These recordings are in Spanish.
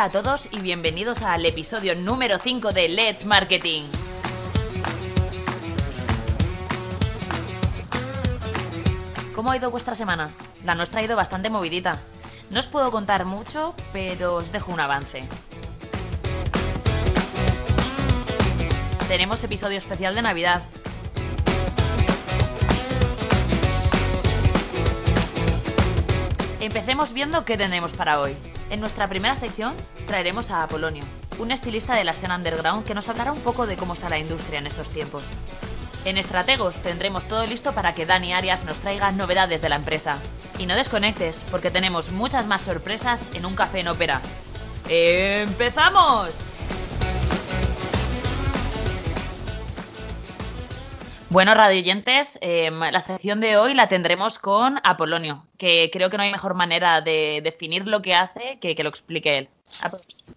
A todos y bienvenidos al episodio número 5 de Let's Marketing. ¿Cómo ha ido vuestra semana? La nuestra ha ido bastante movidita. No os puedo contar mucho, pero os dejo un avance. Tenemos episodio especial de Navidad. Empecemos viendo qué tenemos para hoy. En nuestra primera sección traeremos a Apolonio, un estilista de la escena underground que nos hablará un poco de cómo está la industria en estos tiempos. En Estrategos tendremos todo listo para que Dani Arias nos traiga novedades de la empresa. Y no desconectes, porque tenemos muchas más sorpresas en un café en ópera. ¡Empezamos! Bueno, radioyentes, eh, la sección de hoy la tendremos con Apolonio, que creo que no hay mejor manera de definir lo que hace que que lo explique él.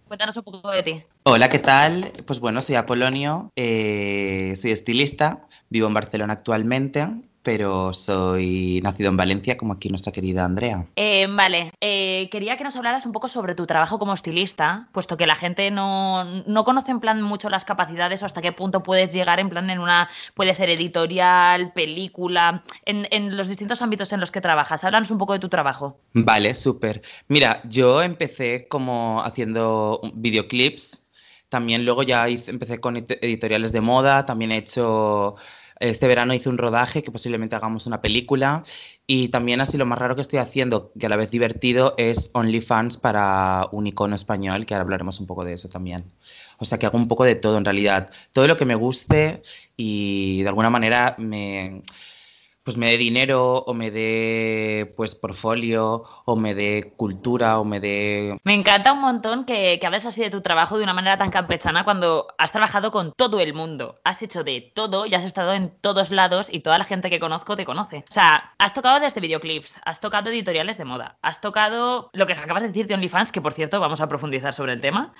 cuéntanos un poco de ti. Hola, ¿qué tal? Pues bueno, soy Apolonio, eh, soy estilista, vivo en Barcelona actualmente pero soy nacido en Valencia, como aquí nuestra querida Andrea. Eh, vale, eh, quería que nos hablaras un poco sobre tu trabajo como estilista, puesto que la gente no, no, conoce en plan mucho las capacidades o hasta qué punto puedes llegar en plan en una, puede ser editorial, película, en, en los distintos ámbitos en los que trabajas. Háblanos un poco de tu trabajo. Vale, súper. Mira, yo empecé como haciendo videoclips, también luego ya hice, empecé con editoriales de moda, también he hecho este verano hice un rodaje que posiblemente hagamos una película y también así lo más raro que estoy haciendo, que a la vez divertido, es OnlyFans para un icono español, que ahora hablaremos un poco de eso también. O sea que hago un poco de todo en realidad, todo lo que me guste y de alguna manera me pues me dé dinero o me dé pues portfolio o me dé cultura o me dé... Me encanta un montón que, que hables así de tu trabajo de una manera tan campechana cuando has trabajado con todo el mundo, has hecho de todo y has estado en todos lados y toda la gente que conozco te conoce. O sea, has tocado desde videoclips, has tocado editoriales de moda, has tocado lo que acabas de decir de OnlyFans, que por cierto vamos a profundizar sobre el tema,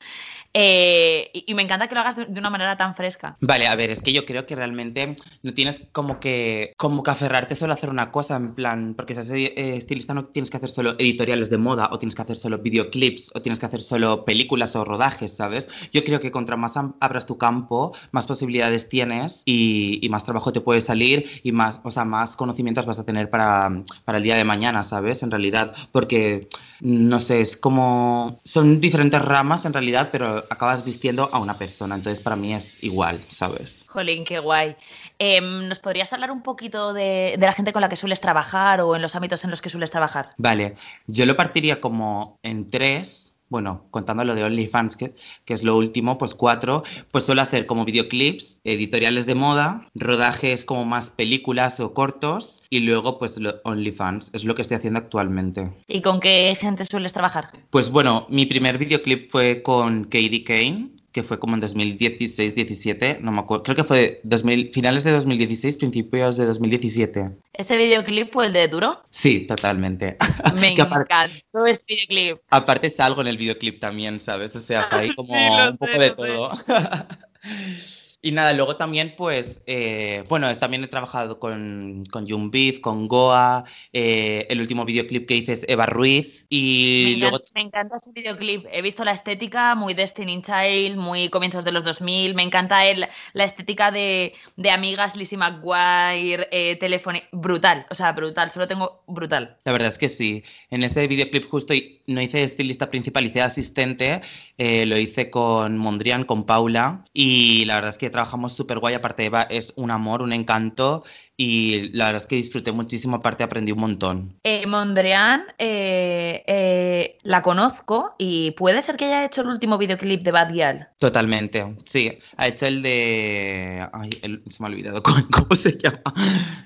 eh, y, me encanta que lo hagas de, de, una manera tan fresca. Vale, a ver, es que yo creo que realmente no tienes como que, como que aferrarte solo a hacer una cosa, en plan, porque si eres eh, estilista no tienes que hacer solo editoriales de moda, o tienes que hacer solo videoclips, o tienes que hacer solo películas o rodajes, ¿sabes? Yo creo que contra más abras tu campo, más posibilidades tienes y, y, más trabajo te puede salir y más, o sea, más conocimientos vas a tener para, para el día de mañana, ¿sabes? En realidad, porque, no sé, es como, son diferentes ramas en realidad, pero acabas vistiendo a una persona. Entonces, para mí es igual, ¿sabes? Jolín, qué guay. Eh, ¿Nos podrías hablar un poquito de, de, la gente con la que sueles trabajar o en los ámbitos en los que sueles trabajar? Vale, yo lo partiría como en tres. Bueno, contando lo de OnlyFans, que, que es lo último, pues cuatro, pues suelo hacer como videoclips, editoriales de moda, rodajes como más películas o cortos, y luego pues OnlyFans, es lo que estoy haciendo actualmente. ¿Y con qué gente sueles trabajar? Pues bueno, mi primer videoclip fue con Katie Kane, que fue como en 2016-17, no me acuerdo, creo que fue 2000, finales de 2016, principios de 2017. ¿Ese videoclip fue el de Duro? Sí, totalmente. Me encantó ese videoclip. Aparte salgo en el videoclip también, ¿sabes? O sea, hay como sí, un poco sé, de todo. Y nada, luego también, pues, eh, bueno, también he trabajado con, con Beef, con Goa, eh, el último videoclip que hice es Eva Ruiz y me luego... Encanta, me encanta ese videoclip, he visto la estética muy Destiny Child, muy comienzos de los 2000, me encanta el, la estética de, de amigas, Lizzie McGuire, eh, teléfono, brutal, o sea, brutal, solo tengo brutal. La verdad es que sí, en ese videoclip justo no hice estilista principal, hice asistente, eh, lo hice con Mondrian, con Paula y la verdad es que trabajamos súper guay, aparte Eva es un amor, un encanto y la verdad es que disfruté muchísimo, aparte aprendí un montón. Eh, Mondrian eh, eh, la conozco y puede ser que haya hecho el último videoclip de Bad Gyal. Totalmente, sí, ha hecho el de... Ay, el... se me ha olvidado cómo, cómo se llama.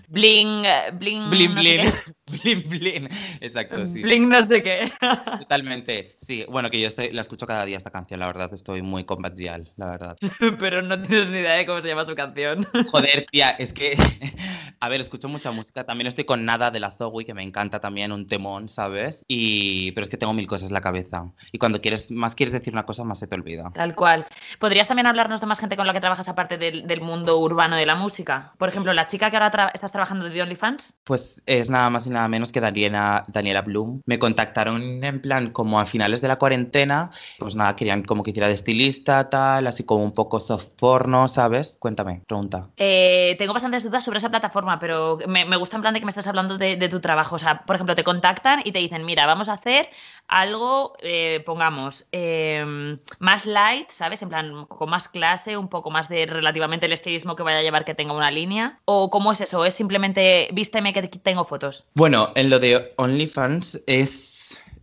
Bling, bling, bling, no bling. Bling. Exacto, sí. Bling no sé qué. Totalmente, sí. Bueno, que yo estoy, la escucho cada día esta canción, la verdad, estoy muy con Gyal, la verdad. Pero no tienes ni idea de cómo se llama su canción. Joder, tía, es que... A ver, escucho mucha música. También estoy con Nada de la Zoe, que me encanta también, un temón, ¿sabes? Y... Pero es que tengo mil cosas en la cabeza. Y cuando quieres, más quieres decir una cosa, más se te olvida. Tal cual. ¿Podrías también hablarnos de más gente con la que trabajas aparte del, del mundo urbano de la música? Por ejemplo, la chica que ahora tra estás trabajando de OnlyFans. Pues es nada más y nada menos que Daniela, Daniela Bloom. Me contactaron en plan como a finales de la cuarentena, pues nada, querían como que hiciera de estilista, tal, así como un poco soft porno, ¿sabes? Cuéntame, pregunta. Eh, tengo bastantes dudas sobre esa plataforma, pero me, gusta en plan de que me estás hablando de, tu trabajo. O sea, por ejemplo, te contactan y te dicen, mira, vamos a hacer algo, eh, pongamos, em, más light, ¿sabes? En plan, con más clase, un poco más de relativamente el estilismo que vaya a llevar que tenga una línea. ¿O cómo es eso? ¿Es simplemente vísteme que tengo fotos? Bueno, en lo de OnlyFans es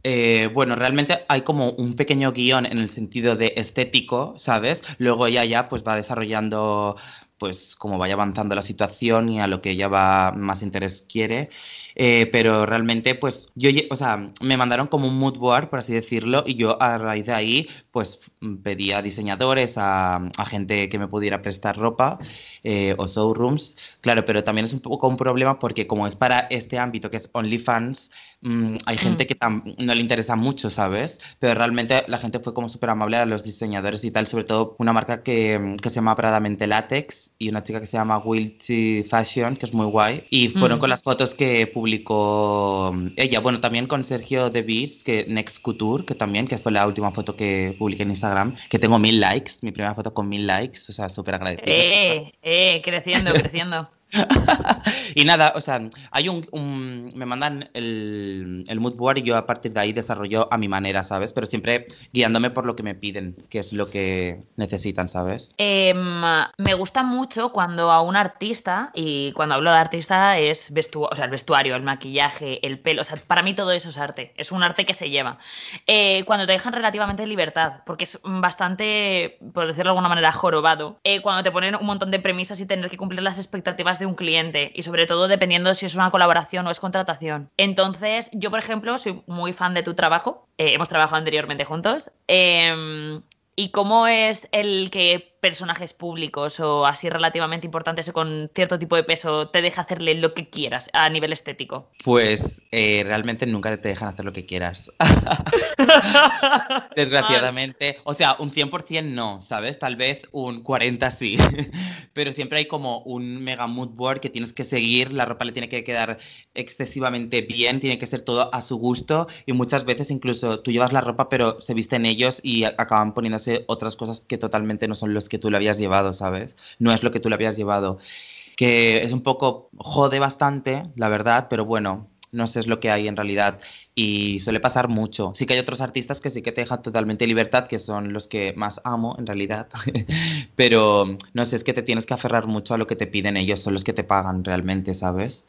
eh, bueno, realmente hay como un pequeño guion en el sentido de estético, ¿sabes? Luego ella ya pues va desarrollando pues como vaya avanzando la situación y a lo que ella va más interés quiere. Eh, pero realmente, pues yo, o sea, me mandaron como un mood board, por así decirlo, y yo a raíz de ahí, pues pedía a diseñadores, a, gente que me pudiera prestar ropa eh, o showrooms. Claro, pero también es un poco un problema porque como es para este ámbito que es OnlyFans, Mm, hay gente mm. que no le interesa mucho, ¿sabes? Pero realmente la gente fue como súper amable a los diseñadores y tal, sobre todo una marca que, que se llama Pradamente Latex y una chica que se llama Wilty Fashion, que es muy guay. Y fueron con las fotos que publicó ella. Bueno, también con Sergio De Beers, que Next Couture, que también, que fue la última foto que publiqué en Instagram, que tengo mil likes, mi primera foto con mil likes, o sea, súper agradecido. Eh, eh, creciendo, creciendo. y nada, o sea, hay un, me mandan el, el, mood board y yo a partir de ahí desarrollo a mi manera, ¿sabes? Pero siempre guiándome por lo que me piden, que es lo que necesitan, ¿sabes? Em, me gusta mucho cuando a un artista, y cuando hablo de artista es vestuario, o sea, el vestuario, el maquillaje, el pelo, o sea, para mí todo eso es arte, es un arte que se lleva. Eh, cuando te dejan relativamente libertad, porque es bastante, por decirlo de alguna manera, jorobado, eh, cuando te ponen un montón de premisas y tener que cumplir las expectativas de un cliente y sobre todo dependiendo si es una colaboración o es contratación. Entonces, yo, por ejemplo, soy muy fan de tu trabajo. Eh, hemos trabajado anteriormente juntos. Em, ¿Y cómo es el que personajes públicos o así relativamente importantes o con cierto tipo de peso te deja hacerle lo que quieras a nivel estético? Pues eh, realmente nunca te dejan hacer lo que quieras. Desgraciadamente. O sea, un 100% no, ¿sabes? Tal vez un 40 sí. Pero siempre hay como un mega mood board que tienes que seguir, la ropa le tiene que quedar excesivamente bien, tiene que ser todo a su gusto y muchas veces incluso tú llevas la ropa pero se visten ellos y acaban poniéndose otras cosas que totalmente no son los que tú lo habías llevado, ¿sabes? No es lo que tú lo habías llevado. Que es un poco, jode bastante, la verdad, pero bueno, no sé es lo que hay en realidad y suele pasar mucho. Sí que hay otros artistas que sí que te dejan totalmente libertad, que son los que más amo en realidad, pero no sé, es que te tienes que aferrar mucho a lo que te piden ellos, son los que te pagan realmente, ¿sabes?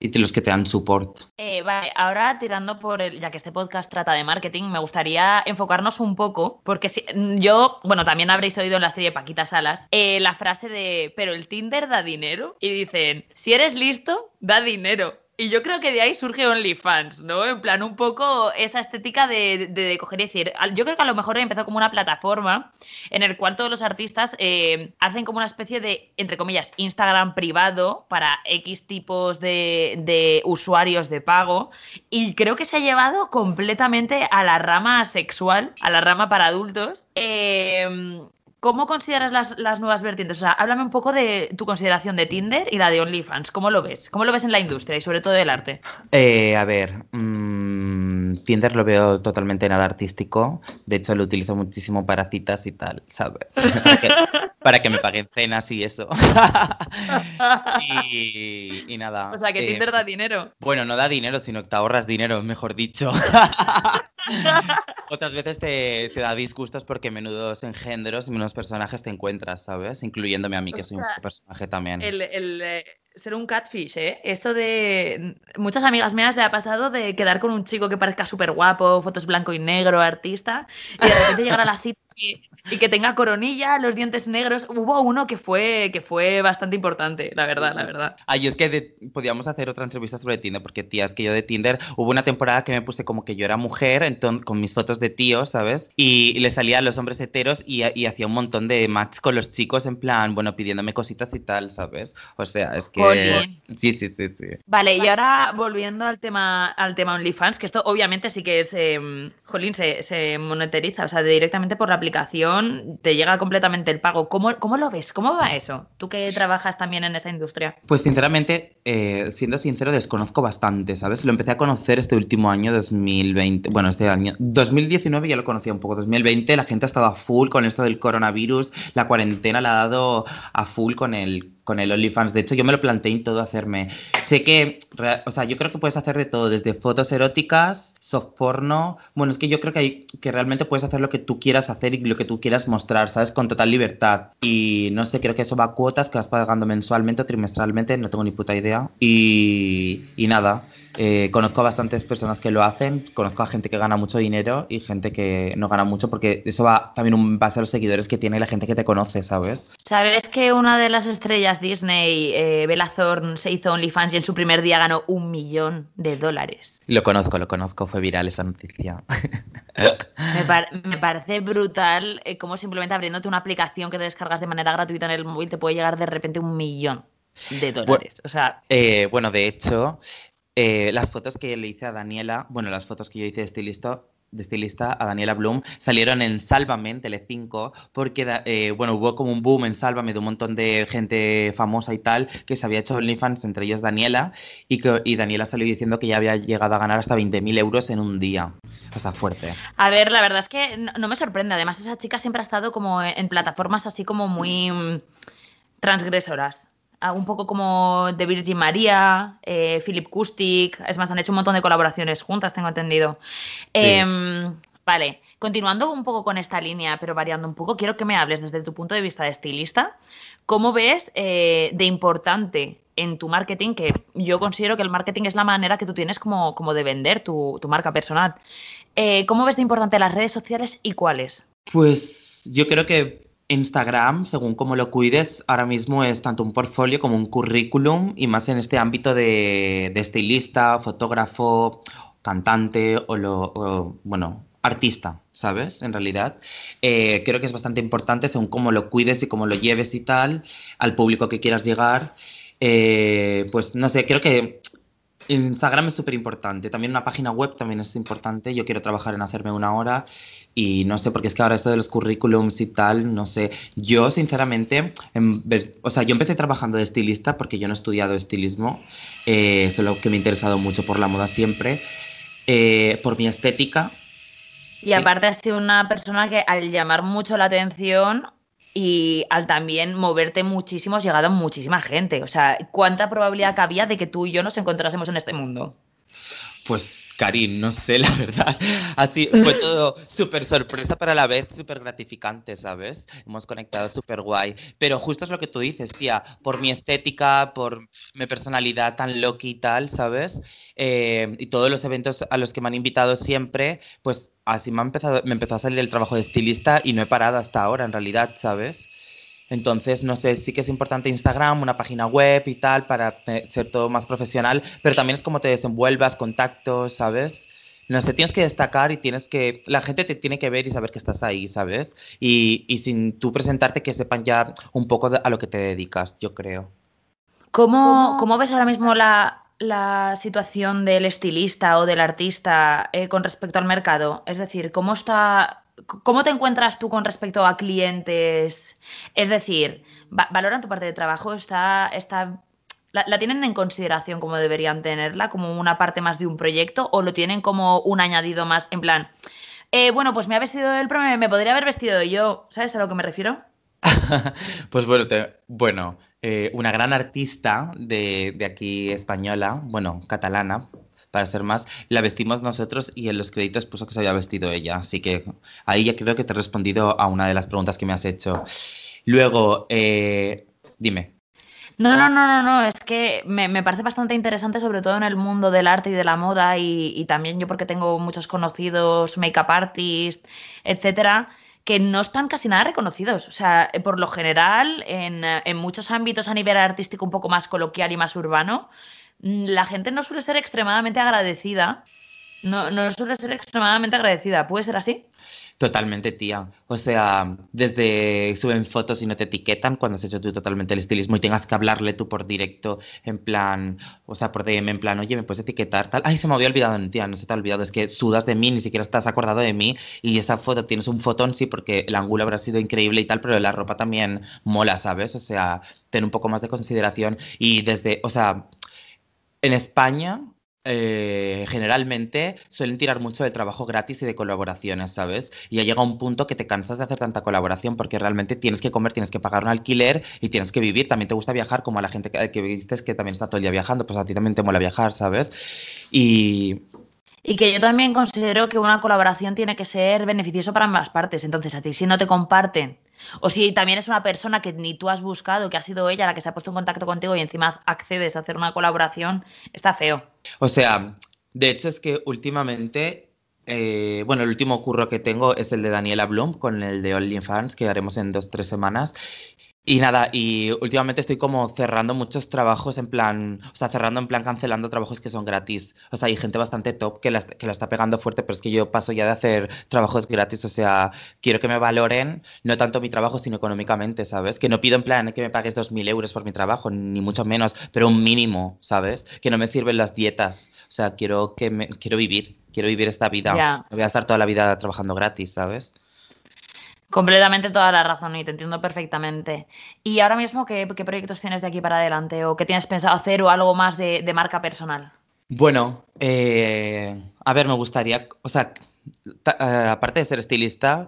Y los que te dan support. Eh, vale, ahora tirando por el, ya que este podcast trata de marketing, me gustaría enfocarnos un poco, porque si, yo, bueno, también habréis oído en la serie Paquita Salas, eh, la frase de, pero el Tinder da dinero, y dicen, si eres listo, da dinero. Y yo creo que de ahí surge OnlyFans, ¿no? En plan, un poco esa estética de, de, coger y decir. Yo creo que a lo mejor empezó como una plataforma en el cual todos los artistas eh, hacen como una especie de, entre comillas, Instagram privado para X tipos de, de, usuarios de pago. Y creo que se ha llevado completamente a la rama sexual, a la rama para adultos. Eh, ¿Cómo consideras las, nuevas vertientes? O sea, háblame un poco de tu consideración de Tinder y la de OnlyFans. ¿Cómo lo ves? ¿Cómo lo ves en la industria y sobre todo del arte? Eh, a ver, mm, Tinder lo veo totalmente nada artístico. De hecho, lo utilizo muchísimo para citas y tal, ¿sabes? para, que, me paguen cenas y eso. y, nada. O sea, que Tinder eh, da dinero. Bueno, no da dinero, sino que te ahorras dinero, mejor dicho. Otras veces te, da disgustos porque menudos engendros y menos personajes te encuentras, ¿sabes? Incluyéndome a mí, que soy un personaje también. El, eh, ser un catfish, ¿eh? Eso de... Muchas amigas mías le ha pasado de quedar con un chico que parezca súper guapo, fotos blanco y negro, artista, y de repente llegar a la cita y, que tenga coronilla, los dientes negros. Hubo uno que fue, que fue bastante importante, la verdad, la verdad. Ay, es que podíamos hacer otra entrevista sobre Tinder, porque tía, es que yo de Tinder hubo una temporada que me puse como que yo era mujer, entonces, con mis fotos de tío, ¿sabes? Y, le salía a los hombres heteros y, hacía un montón de match con los chicos, en plan, bueno, pidiéndome cositas y tal, ¿sabes? O sea, es que. Sí, sí, sí, sí. Vale, y ahora volviendo al tema, al tema OnlyFans, que esto obviamente sí que es. Eh, jolín, se, se monetiza, o sea, directamente por la aplicación aplicación te llega completamente el pago. ¿Cómo, cómo lo ves? ¿Cómo va eso? Tú que trabajas también en esa industria. Pues sinceramente, eh, siendo sincero, desconozco bastante, ¿sabes? Lo empecé a conocer este último año, 2020. Bueno, este año. 2019 ya lo conocía un poco. 2020 la gente ha estado a full con esto del coronavirus. La cuarentena la ha dado a full con el con el OnlyFans. De hecho, yo me lo planteé en todo hacerme. Sé que, o sea, yo creo que puedes hacer de todo, desde fotos eróticas, soft porno. Bueno, es que yo creo que, hay, que realmente puedes hacer lo que tú quieras hacer y lo que tú quieras mostrar, ¿sabes? Con total libertad. Y no sé, creo que eso va a cuotas que vas pagando mensualmente o trimestralmente, no tengo ni puta idea. Y, y nada, eh, conozco a bastantes personas que lo hacen, conozco a gente que gana mucho dinero y gente que no gana mucho porque eso va también un base a los seguidores que tiene la gente que te conoce, ¿sabes? ¿Sabes que una de las estrellas Disney, eh, Bella Thorne, se hizo OnlyFans y en su primer día ganó un millón de dólares? Lo conozco, lo conozco, fue viral esa noticia. me, parece brutal eh, cómo simplemente abriéndote una aplicación que te descargas de manera gratuita en el móvil te puede llegar de repente un millón de dólares. o sea, eh, bueno, de hecho, eh, las fotos que le hice a Daniela, bueno, las fotos que yo hice de estilista, de estilista a Daniela Bloom salieron en Sálvame, en Tele5, porque, eh, bueno, hubo como un boom en Sálvame de un montón de gente famosa y tal que se había hecho OnlyFans, entre ellos Daniela, y, que, y Daniela salió diciendo que ya había llegado a ganar hasta 20.000 euros en un día. O sea, fuerte. A ver, la verdad es que no, me sorprende. Además, esa chica siempre ha estado como en plataformas así como muy mm, transgresoras un poco como de Virgin María, eh, Philip Kustik, es más, han hecho un montón de colaboraciones juntas, tengo entendido. Em, vale, continuando un poco con esta línea, pero variando un poco, quiero que me hables desde tu punto de vista de estilista, ¿cómo ves eh, de importante en tu marketing, que yo considero que el marketing es la manera que tú tienes como, como de vender tu, marca personal? Eh, ¿Cómo ves de importante las redes sociales y cuáles? Pues yo creo que Instagram, según cómo lo cuides, ahora mismo es tanto un portfolio como un currículum y más en este ámbito de, estilista, fotógrafo, cantante o, lo, bueno, artista, ¿sabes? En realidad, eh, creo que es bastante importante según cómo lo cuides y cómo lo lleves y tal, al público que quieras llegar. Eh, pues no sé, creo que Instagram es súper importante. También una página web también es importante. Yo quiero trabajar en hacerme una hora y no sé, porque es que ahora esto de los currículums y tal, no sé. Yo, sinceramente, o sea, yo empecé trabajando de estilista porque yo no he estudiado estilismo, eh, solo que me he interesado mucho por la moda siempre, eh, por mi estética. Y aparte has sido una persona que al llamar mucho la atención y al también moverte muchísimo has llegado a muchísima gente. O sea, ¿cuánta probabilidad cabía de que tú y yo nos encontrásemos en este mundo? Pues Karim, no sé, la verdad. Así fue todo súper sorpresa, pero a la vez súper gratificante, ¿sabes? Hemos conectado súper guay. Pero justo es lo que tú dices, tía, por mi estética, por mi personalidad tan loca y tal, ¿sabes? Eh, y todos los eventos a los que me han invitado siempre, pues así me, ha empezado, me empezó a salir el trabajo de estilista y no he parado hasta ahora, en realidad, ¿sabes? Entonces, no sé, sí que es importante Instagram, una página web y tal, para ser todo más profesional, pero también es como te desenvuelvas, contactos, ¿sabes? No sé, tienes que destacar y tienes que. La gente te tiene que ver y saber que estás ahí, ¿sabes? Y, y sin tú presentarte, que sepan ya un poco a lo que te dedicas, yo creo. ¿Cómo, cómo ves ahora mismo la, la, situación del estilista o del artista eh, con respecto al mercado? Es decir, ¿cómo está ¿Cómo te encuentras tú con respecto a clientes? Es decir, ¿valoran tu parte de trabajo? ¿Está, está, la, tienen en consideración como deberían tenerla, como una parte más de un proyecto, o lo tienen como un añadido más en plan, eh, bueno, pues me ha vestido el pro, me, podría haber vestido yo, ¿sabes a lo que me refiero? pues bueno, bueno eh, una gran artista de, de aquí española, bueno, catalana, para ser más, la vestimos nosotros y en los créditos puso que se había vestido ella. Así que ahí ya creo que te he respondido a una de las preguntas que me has hecho. Luego, eh, dime. No, no, no, no, no, es que me, parece bastante interesante, sobre todo en el mundo del arte y de la moda, y, también yo porque tengo muchos conocidos, make-up artists, etcétera, que no están casi nada reconocidos. O sea, por lo general, en, en muchos ámbitos a nivel artístico un poco más coloquial y más urbano, la gente no suele ser extremadamente agradecida no, no suele ser extremadamente agradecida. ¿Puede ser así? Totalmente, tía. O sea, desde suben fotos y no te etiquetan cuando has hecho tú totalmente el estilismo y tengas que hablarle tú por directo, en plan, o sea, por DM, en plan, oye, ¿me puedes etiquetar? Tal. Ay, se me había olvidado, tía, no se te ha olvidado. Es que sudas de mí, ni siquiera estás acordado de mí. Y esa foto tienes un fotón, sí, porque el ángulo habrá sido increíble y tal, pero la ropa también mola, ¿sabes? O sea, ten un poco más de consideración. Y desde, o sea, en España eh, generalmente suelen tirar mucho de trabajo gratis y de colaboraciones, ¿sabes? Y ya llega un punto que te cansas de hacer tanta colaboración porque realmente tienes que comer, tienes que pagar un alquiler y tienes que vivir. También te gusta viajar, como a la gente que, que viste que también está todo el día viajando, pues a ti también te mola viajar, ¿sabes? Y y que yo también considero que una colaboración tiene que ser beneficioso para ambas partes. Entonces, a ti si no te comparten, o si también es una persona que ni tú has buscado, que ha sido ella la que se ha puesto en contacto contigo y encima accedes a hacer una colaboración, está feo. O sea, de hecho es que últimamente, eh, bueno, el último curro que tengo es el de Daniela Bloom con el de OnlyFans, que haremos en dos, tres semanas. Y nada, y últimamente estoy como cerrando muchos trabajos en plan, o sea, cerrando en plan cancelando trabajos que son gratis. O sea, hay gente bastante top que la, que la está pegando fuerte, pero es que yo paso ya de hacer trabajos gratis, o sea, quiero que me valoren, no tanto mi trabajo, sino económicamente, ¿sabes? Que no pido en plan que me pagues 2.000 euros por mi trabajo, ni mucho menos, pero un mínimo, ¿sabes? Que no me sirven las dietas. O sea, quiero, que me, quiero vivir, quiero vivir esta vida. No voy a estar toda la vida trabajando gratis, ¿sabes? Completamente toda la razón y te entiendo perfectamente. ¿Y ahora mismo qué, proyectos tienes de aquí para adelante o qué tienes pensado hacer o algo más de, marca personal? Bueno, eh, a ver, me gustaría, o sea, eh, aparte de ser estilista,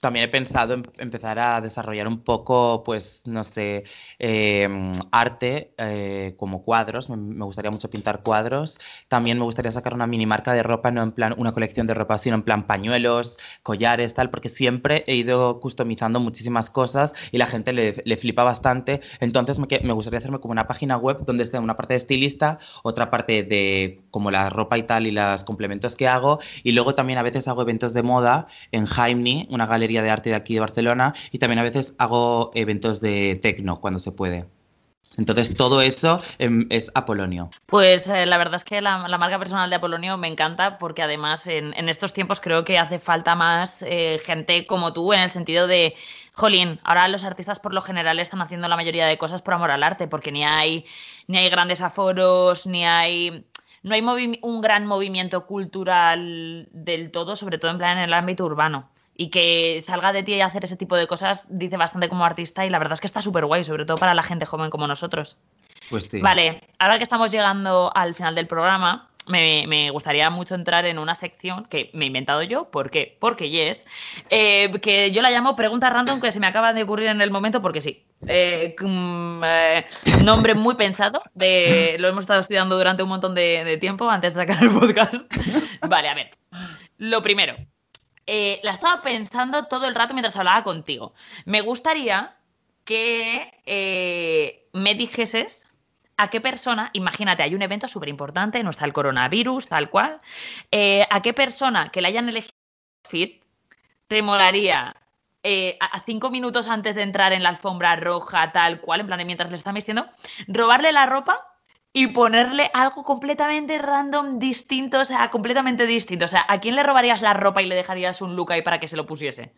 también he pensado en empezar a desarrollar un poco, pues, no sé, em, arte eh, como cuadros. Me, gustaría mucho pintar cuadros. También me gustaría sacar una mini marca de ropa, no en plan una colección de ropa, sino en plan pañuelos, collares, tal, porque siempre he ido customizando muchísimas cosas y la gente le, le flipa bastante. Entonces me, me, gustaría hacerme como una página web donde esté una parte de estilista, otra parte de como la ropa y tal y los complementos que hago. Y luego también a veces hago eventos de moda en Jaime, una galería Galería de Arte de aquí de Barcelona y también a veces hago eventos de tecno cuando se puede. Entonces, todo eso em, es Apolonio. Pues eh, la verdad es que la, marca personal de Apolonio me encanta porque además en, estos tiempos creo que hace falta más eh, gente como tú en el sentido de, jolín, ahora los artistas por lo general están haciendo la mayoría de cosas por amor al arte porque ni hay, ni hay grandes aforos, ni hay... No hay un gran movimiento cultural del todo, sobre todo en plan en el ámbito urbano y que salga de ti y hacer ese tipo de cosas dice bastante como artista y la verdad es que está súper guay, sobre todo para la gente joven como nosotros. Pues sí. Vale, ahora que estamos llegando al final del programa, me, gustaría mucho entrar en una sección que me he inventado yo. ¿Por qué? Porque yes. Eh, que yo la llamo pregunta random que se me acaba de ocurrir en el momento porque sí. Eh, eh, nombre muy pensado. De, lo hemos estado estudiando durante un montón de tiempo antes de sacar el podcast. Vale, a ver. Lo primero, eh, la estaba pensando todo el rato mientras hablaba contigo. Me gustaría que eh, me dijeses a qué persona, imagínate, hay un evento súper importante, no está el coronavirus, tal cual, eh, a qué persona que le hayan elegido fit te molaría a cinco minutos antes de entrar en la alfombra roja, tal cual, en plan de mientras le están vistiendo, robarle la ropa y ponerle algo completamente random, distinto, o sea, completamente distinto. O sea, ¿a quién le robarías la ropa y le dejarías un look ahí para que se lo pusiese?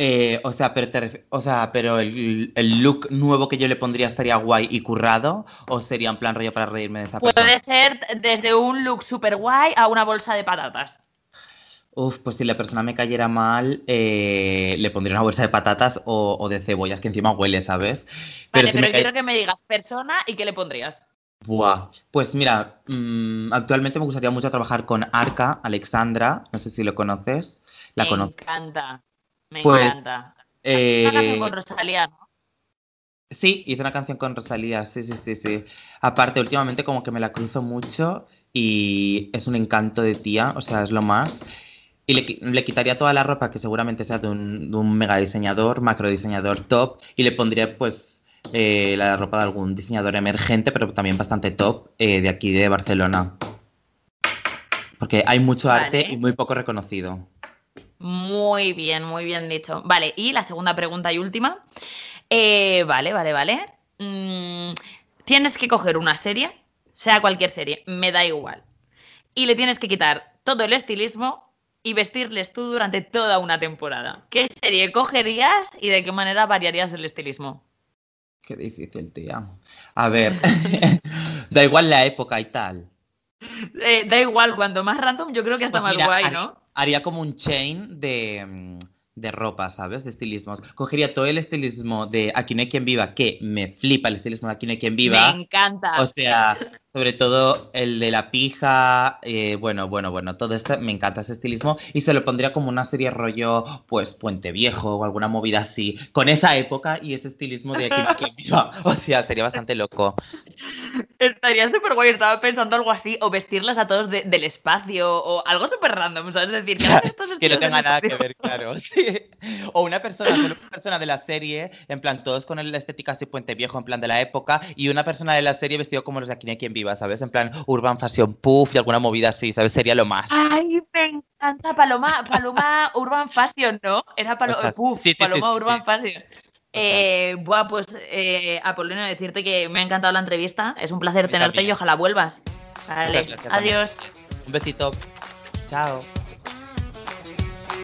Eh, o sea, pero, o sea, pero el, look nuevo que yo le pondría estaría guay y currado, o sería en plan rollo para reírme de esa persona. Puede ser desde un look súper guay a una bolsa de patatas. Uf, pues si la persona me cayera mal, eh, le pondría una bolsa de patatas o, de cebollas, que encima huele, ¿sabes? Pero vale, pero quiero que me digas persona y qué le pondrías. Buah. Pues mira, mm, actualmente me gustaría mucho trabajar con Arca, Alexandra, no sé si lo conoces. La me encanta, me pues, encanta. Eh... Una canción con Rosalía, ¿no? Sí, hice una canción con Rosalía, sí, sí, sí, sí. Aparte, últimamente como que me la cruzo mucho y es un encanto de tía, o sea, es lo más. Y le, quitaría toda la ropa que seguramente sea de un, de un mega diseñador, macro diseñador top, y le pondría pues eh, la ropa de algún diseñador emergente, pero también bastante top eh, de aquí de Barcelona. Porque hay mucho arte y muy poco reconocido. Muy bien, muy bien dicho. Vale, y la segunda pregunta y última. Eh, vale, vale, vale. Mm, tienes que coger una serie, sea cualquier serie, me da igual. Y le tienes que quitar todo el estilismo y vestirles tú durante toda una temporada. ¿Qué serie cogerías y de qué manera variarías el estilismo? Qué difícil, tía. A ver, da igual la época y tal. Eh, da igual, cuanto más random, yo creo que está Pues más mira, guay, ¿no? Haría como un chain de, mm, de ropa, ¿sabes? De estilismos. Cogería todo el estilismo de Aquí no hay quien viva, que me flipa el estilismo de Aquí no hay quien viva. Me encanta. O sea, sobre todo el de la pija, eh, bueno, bueno, bueno, todo esto, me encanta ese estilismo y se lo pondría como una serie rollo, pues, Puente Viejo o alguna movida así, con esa época y ese estilismo de Aquí no hay quien viva. O sea, sería bastante loco. Estaría súper guay, estaba pensando algo así, o vestirlas a todos de- del espacio, o algo súper random, ¿sabes? Es decir, estos Que no tenga nada que ver, claro. sí. O una persona, solo una persona de la serie, en plan, todos con la estética así Puente Viejo, en plan de la época, y una persona de la serie vestido como los de Aquí quien viva, ¿sabes? En plan, Urban Fashion Puff y alguna movida así, ¿sabes? Sería lo más. Ay, me encanta Paloma, Paloma Urban Fashion, ¿no? Era Palo- uf, sí, sí, sí, Paloma sí, Urban sí. Fashion. Eh, buah, pues eh, Apolonio, decirte que me ha encantado la entrevista. Es un placer tenerte y ojalá vuelvas. Vale, adiós. Un besito. Chao.